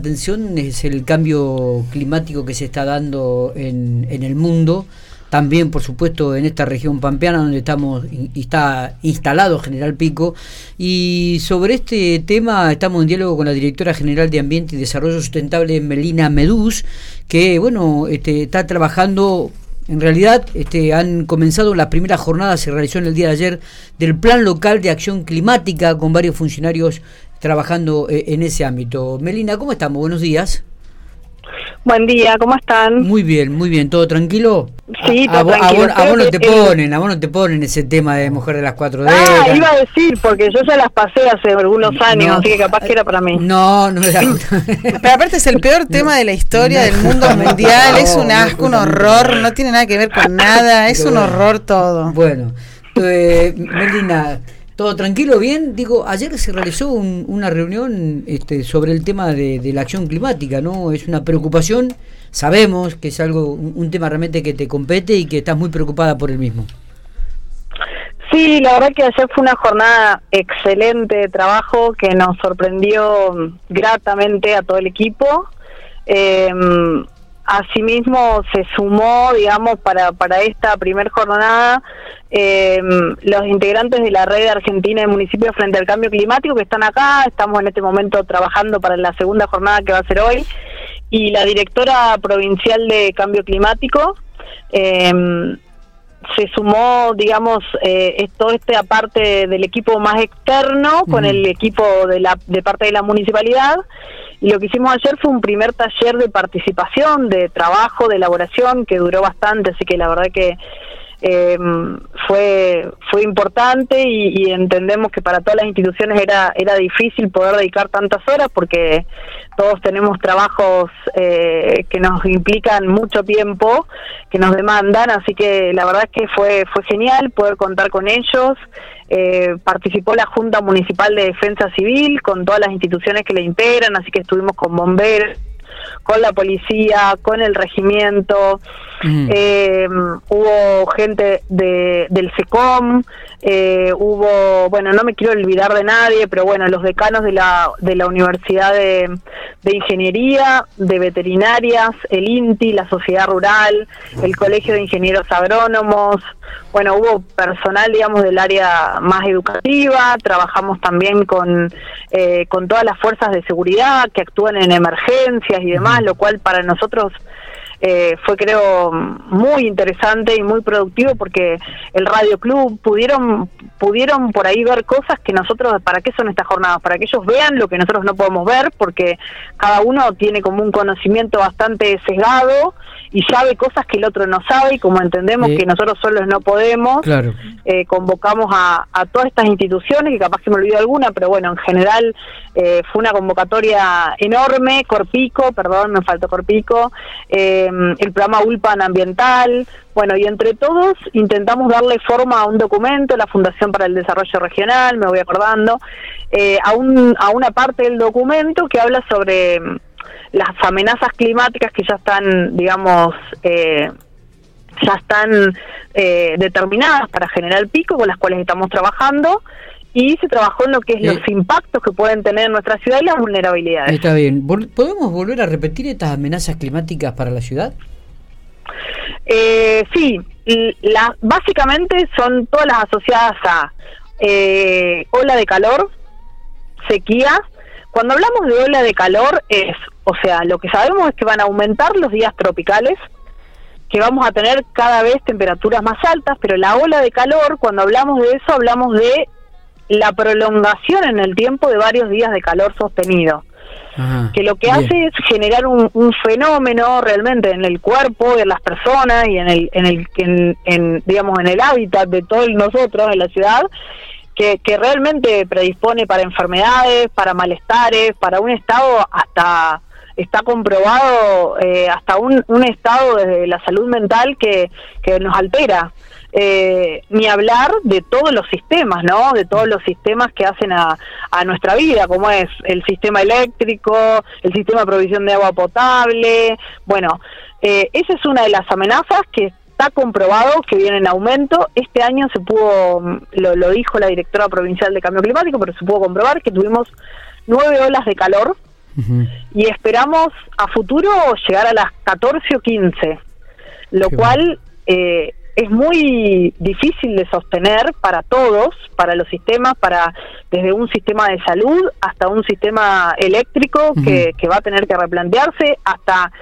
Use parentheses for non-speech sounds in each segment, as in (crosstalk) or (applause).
atención es el cambio climático que se está dando en, en el mundo, también por supuesto en esta región pampeana donde estamos está instalado General Pico. Y sobre este tema estamos en diálogo con la directora general de Ambiente y Desarrollo Sustentable Melina Medús que bueno este, está trabajando. En realidad este, han comenzado las primeras jornadas, se realizó en el día de ayer, del Plan Local de Acción Climática con varios funcionarios trabajando eh, en ese ámbito. Melina, ¿cómo estamos? Buenos días. Buen día, ¿cómo están? Muy bien, muy bien, ¿todo tranquilo? Sí, todo a, tranquilo. A, vos, no te ponen, a vos no te ponen ese tema de mujer de las cuatro décadas. Ah, iba a decir, porque yo ya las pasé hace algunos años, así que capaz que era para mí. No, no era. (laughs) Pero aparte es el peor tema de la historia del mundo mundial, es un asco, un horror, no tiene nada que ver con nada, es un horror todo. Bueno, eh, Melina todo tranquilo, bien. Digo, ayer se realizó una reunión este, sobre el tema de, la acción climática, ¿no? Es una preocupación, sabemos que es algo, un, tema realmente que te compete y que estás muy preocupada por el mismo. Sí, la verdad que ayer fue una jornada excelente de trabajo que nos sorprendió gratamente a todo el equipo. Eh, Asimismo, se sumó, digamos, para, para esta primer jornada eh, los integrantes de la red argentina de municipios frente al cambio climático que están acá. Estamos en este momento trabajando para la segunda jornada que va a ser hoy. Y la directora provincial de cambio climático. Eh, se sumó, digamos, eh, todo este aparte del equipo más externo con el equipo de, la, de parte de la municipalidad y lo que hicimos ayer fue un primer taller de participación, de trabajo, de elaboración, que duró bastante, así que la verdad que eh, fue fue importante y, entendemos que para todas las instituciones era era difícil poder dedicar tantas horas porque todos tenemos trabajos eh, que nos implican mucho tiempo que nos demandan así que la verdad es que fue fue genial poder contar con ellos. Eh, participó la Junta Municipal de Defensa Civil con todas las instituciones que le integran, así que estuvimos con bomberos, con la policía, con el regimiento, eh, hubo gente de, del SECOM, eh, hubo, bueno, no me quiero olvidar de nadie, pero bueno, los decanos de la, de la Universidad de, de Ingeniería, de Veterinarias, el INTI, la Sociedad Rural, el Colegio de Ingenieros Agrónomos, bueno, hubo personal, digamos, del área más educativa, trabajamos también con, eh, con todas las fuerzas de seguridad que actúan en emergencias y demás, lo cual para nosotros eh, fue creo muy interesante y muy productivo porque el Radio Club pudieron pudieron por ahí ver cosas que nosotros para qué son estas jornadas para que ellos vean lo que nosotros no podemos ver porque cada uno tiene como un conocimiento bastante sesgado y sabe cosas que el otro no sabe y como entendemos que nosotros solos no podemos eh, convocamos a, a, todas estas instituciones que capaz que me olvido alguna pero bueno en general eh, fue una convocatoria enorme Corpico perdón me faltó Corpico eh, el programa ULPAN ambiental. Bueno y entre todos intentamos darle forma a un documento la Fundación para el Desarrollo Regional me voy acordando a, un, a una parte del documento que habla sobre las amenazas climáticas que ya están, digamos, eh, ya están eh, determinadas para General Pico, con las cuales estamos trabajando, y se trabajó en lo que es los eh, impactos que pueden tener en nuestra ciudad y las vulnerabilidades. Está bien. ¿Podemos volver a repetir estas amenazas climáticas para la ciudad? Eh, sí, la, básicamente son todas las asociadas a ola de calor, sequía, cuando hablamos de ola de calor es, o sea, lo que sabemos es que van a aumentar los días tropicales, que vamos a tener cada vez temperaturas más altas, pero la ola de calor, cuando hablamos de eso, hablamos de la prolongación en el tiempo de varios días de calor sostenido. que lo que hace es generar un, fenómeno realmente en el cuerpo de las personas y en el en el en, digamos en el hábitat de todos nosotros en la ciudad que, realmente predispone para enfermedades, para malestares, para un estado hasta está comprobado eh, hasta un, un, estado desde la salud mental que, que nos altera. Eh, ni hablar de todos los sistemas, ¿no? De todos los sistemas que hacen a, a nuestra vida, como es el sistema eléctrico, el sistema de provisión de agua potable. Bueno, eh, esa es una de las amenazas que está comprobado que viene en aumento. Este año se pudo, lo, dijo la directora provincial de cambio climático, pero se pudo comprobar que tuvimos nueve olas de calor y esperamos a futuro llegar a las 14 o 15, lo cual eh, es muy difícil de sostener para todos, para los sistemas, para desde un sistema de salud hasta un sistema eléctrico que, que va a tener que replantearse, hasta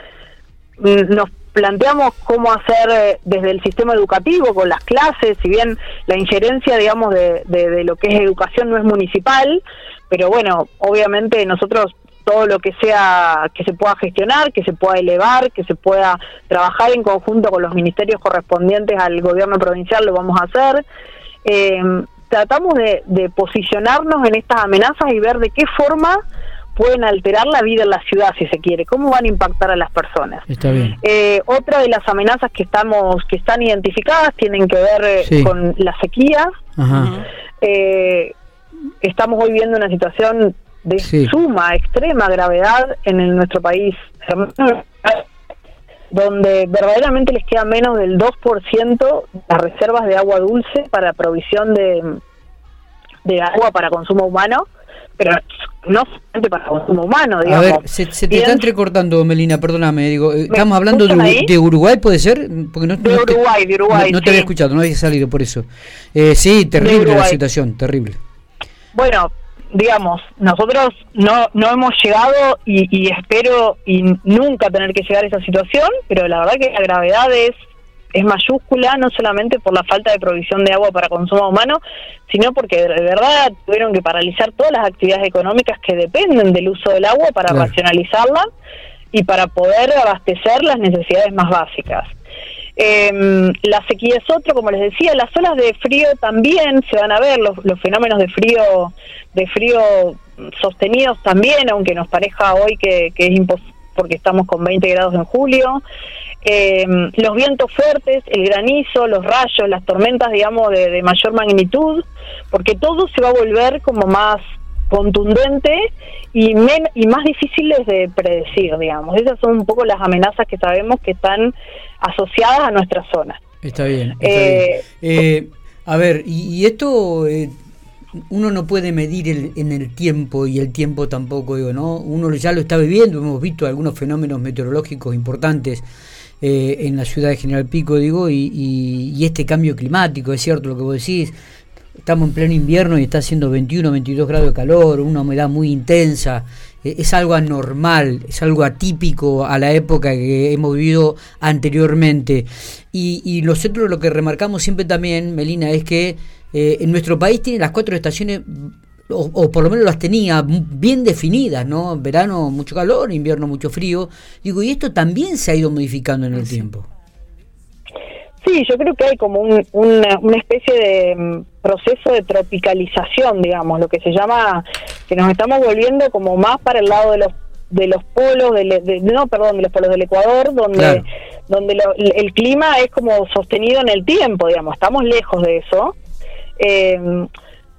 mm, nos planteamos cómo hacer eh, desde el sistema educativo con las clases, si bien la injerencia, digamos, de, de, lo que es educación no es municipal, pero bueno, obviamente nosotros todo lo que sea que se pueda gestionar, que se pueda elevar, que se pueda trabajar en conjunto con los ministerios correspondientes al gobierno provincial, lo vamos a hacer. Eh, tratamos de, de posicionarnos en estas amenazas y ver de qué forma pueden alterar la vida en la ciudad, si se quiere, cómo van a impactar a las personas. Está bien. Eh, otra de las amenazas que estamos, que están identificadas, tienen que ver eh, con la sequía. Eh, estamos hoy viendo una situación de suma, extrema gravedad en nuestro país, donde verdaderamente les queda menos del 2% las reservas de agua dulce para provisión de, de agua para consumo humano pero no solamente para consumo humano, digamos. A ver, se, te está entrecortando, Melina, perdóname, digo, eh, estamos hablando de, Uruguay, ¿puede ser? Porque no, de Uruguay, de Uruguay. No, te había escuchado, no había salido por eso. Eh, sí, terrible la situación, terrible. Bueno, digamos, nosotros no, no hemos llegado y, y espero y nunca tener que llegar a esa situación, pero la verdad que la gravedad es es mayúscula, no solamente por la falta de provisión de agua para consumo humano, sino porque de verdad tuvieron que paralizar todas las actividades económicas que dependen del uso del agua para racionalizarla y para poder abastecer las necesidades más básicas. Em, la sequía es otro, como les decía, las olas de frío también se van a ver, los, los fenómenos de frío, de frío sostenidos también, aunque nos parezca hoy que, que es imposible porque estamos con 20 grados en julio. Eh, los vientos fuertes, el granizo, los rayos, las tormentas, digamos, de, mayor magnitud, porque todo se va a volver como más contundente y, y más difíciles de predecir, digamos. Esas son un poco las amenazas que sabemos que están asociadas a nuestra zona. Está bien. Eh, eh, a ver, y, esto uno no puede medir el, en el tiempo y el tiempo tampoco, digo, ¿no? Uno ya lo está viviendo, hemos visto algunos fenómenos meteorológicos importantes eh, en la ciudad de General Pico, digo, y, este cambio climático, es cierto lo que vos decís, estamos en pleno invierno y está haciendo 21, 22 grados de calor, una humedad muy intensa, eh, es algo anormal, es algo atípico a la época que hemos vivido anteriormente. Y, y nosotros lo que remarcamos siempre también, Melina, es que eh, en nuestro país tiene las cuatro estaciones o, por lo menos las tenía bien definidas, ¿no? Verano mucho calor, invierno mucho frío. Digo, y esto también se ha ido modificando en el tiempo. Sí, yo creo que hay como un, una, especie de mm, proceso de tropicalización, digamos, lo que se llama, que nos estamos volviendo como más para el lado de los de los polos, de, no, perdón, de los polos del Ecuador, donde, donde el clima es como sostenido en el tiempo, digamos, estamos lejos de eso. Eh,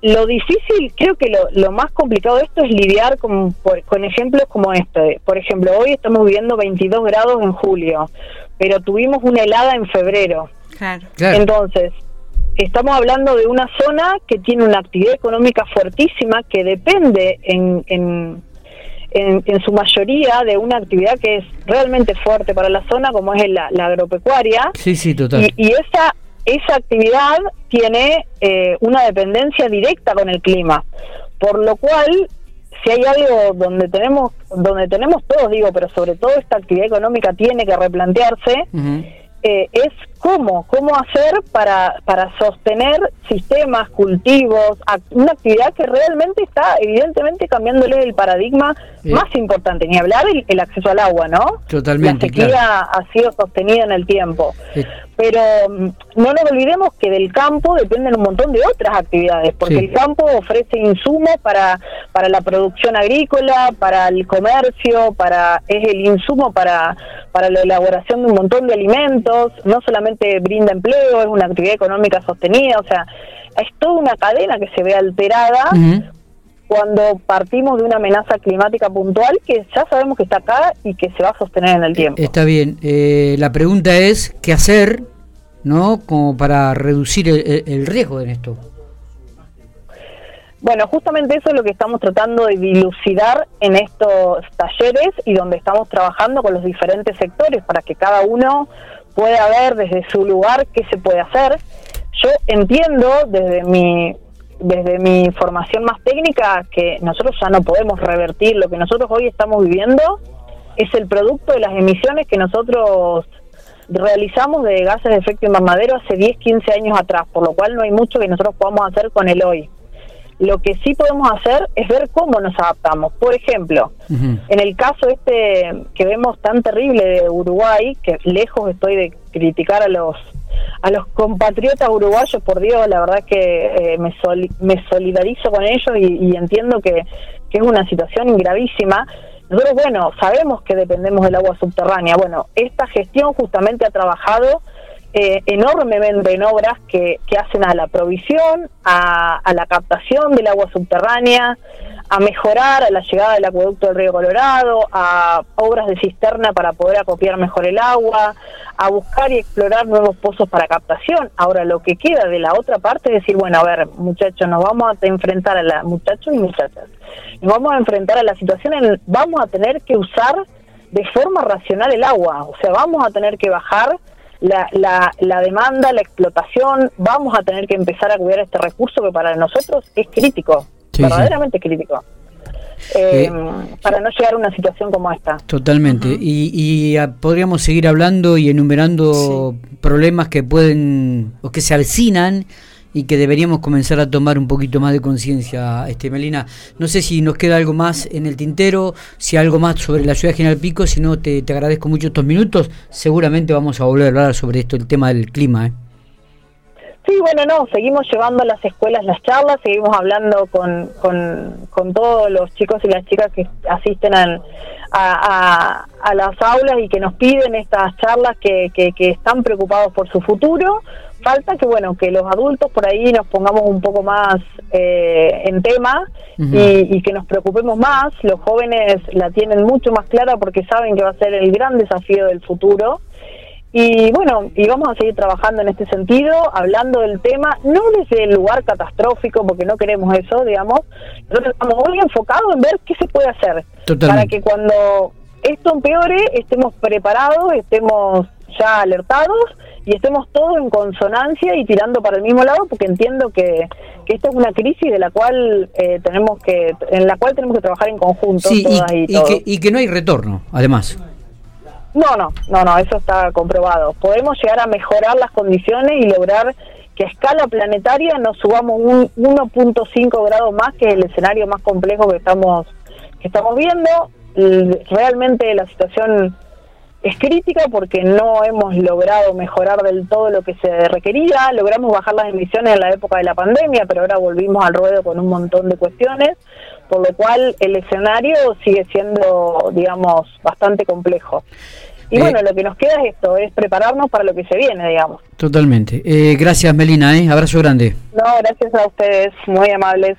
lo difícil, creo que lo, lo, más complicado de esto es lidiar con, con ejemplos como este. Por ejemplo, hoy estamos viviendo 22 grados en julio, pero tuvimos una helada en febrero. Claro. Entonces, estamos hablando de una zona que tiene una actividad económica fuertísima que depende en, en, en, su mayoría de una actividad que es realmente fuerte para la zona, como es la, agropecuaria. Sí, sí, total. Y, y esa esa actividad tiene eh, una dependencia directa con el clima, por lo cual si hay algo donde tenemos donde tenemos todos digo, pero sobre todo esta actividad económica tiene que replantearse eh, es cómo, cómo hacer para, para sostener sistemas, cultivos, una actividad que realmente está evidentemente cambiándole el paradigma más importante, ni hablar el, acceso al agua, ¿no? Totalmente. La sequía ha sido sostenida en el tiempo. Pero mm, no nos olvidemos que del campo dependen un montón de otras actividades, porque el campo ofrece insumos para, para la producción agrícola, para el comercio, para es el insumo para, para la elaboración de un montón de alimentos, no solamente brinda empleo, es una actividad económica sostenida, o sea, es toda una cadena que se ve alterada cuando partimos de una amenaza climática puntual que ya sabemos que está acá y que se va a sostener en el tiempo. Está bien, eh, la pregunta es, ¿qué hacer, no, como para reducir el, el riesgo en esto? Bueno, justamente eso es lo que estamos tratando de dilucidar en estos talleres y donde estamos trabajando con los diferentes sectores para que cada uno pueda ver desde su lugar qué se puede hacer. Yo entiendo desde mi desde mi formación más técnica que nosotros ya no podemos revertir lo que nosotros hoy estamos viviendo es el producto de las emisiones que nosotros realizamos de gases de efecto invernadero hace 10, 15 años atrás, por lo cual no hay mucho que nosotros podamos hacer con el hoy. Lo que sí podemos hacer es ver cómo nos adaptamos. Por ejemplo, en el caso este que vemos tan terrible de Uruguay, que lejos estoy de criticar a los a los compatriotas uruguayos, por Dios, la verdad es que eh, me, me solidarizo con ellos y, entiendo que, que es una situación gravísima. Nosotros, bueno, sabemos que dependemos del agua subterránea. Bueno, esta gestión justamente ha trabajado eh, enormemente en obras que, que, hacen a la provisión, a, la captación del agua subterránea, a mejorar a la llegada del acueducto del río Colorado, a obras de cisterna para poder acopiar mejor el agua, a buscar y explorar nuevos pozos para captación. Ahora, lo que queda de la otra parte es decir, bueno, a ver, muchachos, nos vamos a enfrentar a la, muchachos y muchachas, nos vamos a enfrentar a la situación en, vamos a tener que usar de forma racional el agua, o sea, vamos a tener que bajar la, la, la, demanda, la explotación, vamos a tener que empezar a cuidar este recurso que para nosotros es crítico, verdaderamente crítico. Eh, eh, para no llegar a una situación como esta. Totalmente. Y, y ah, podríamos seguir hablando y enumerando problemas que pueden o que se avecinan y que deberíamos comenzar a tomar un poquito más de conciencia, este Melina. No sé si nos queda algo más en el tintero, si algo más sobre la ciudad de General Pico, si no te, te agradezco mucho estos minutos. Seguramente vamos a volver a hablar sobre esto, el tema del clima. ¿eh? Sí, bueno, no, seguimos llevando a las escuelas las charlas, seguimos hablando con, con, con todos los chicos y las chicas que asisten a, a, las aulas y que nos piden estas charlas que, que, que están preocupados por su futuro falta que bueno que los adultos por ahí nos pongamos un poco más eh, en tema y, que nos preocupemos más. Los jóvenes la tienen mucho más clara porque saben que va a ser el gran desafío del futuro. Y bueno y vamos a seguir trabajando en este sentido hablando del tema no desde el lugar catastrófico porque no queremos eso digamos. Nosotros estamos muy enfocados en ver qué se puede hacer. Para que cuando esto empeore estemos preparados estemos ya alertados y estemos todos en consonancia y tirando para el mismo lado porque entiendo que, que esta es una crisis de la cual eh, tenemos que en la cual tenemos que trabajar en conjunto y, Que, y que no hay retorno además. No no no no eso está comprobado. Podemos llegar a mejorar las condiciones y lograr que a escala planetaria nos subamos un 1.5 grados más que el escenario más complejo que estamos que estamos viendo. Realmente la situación es crítica porque no hemos logrado mejorar del todo lo que se requería, logramos bajar las emisiones en la época de la pandemia, pero ahora volvimos al ruedo con un montón de cuestiones, por lo cual el escenario sigue siendo, digamos, bastante complejo. Y eh, bueno, lo que nos queda es esto, es prepararnos para lo que se viene, digamos. Totalmente. Eh, gracias, Melina, ¿eh? abrazo grande. No, gracias a ustedes, muy amables.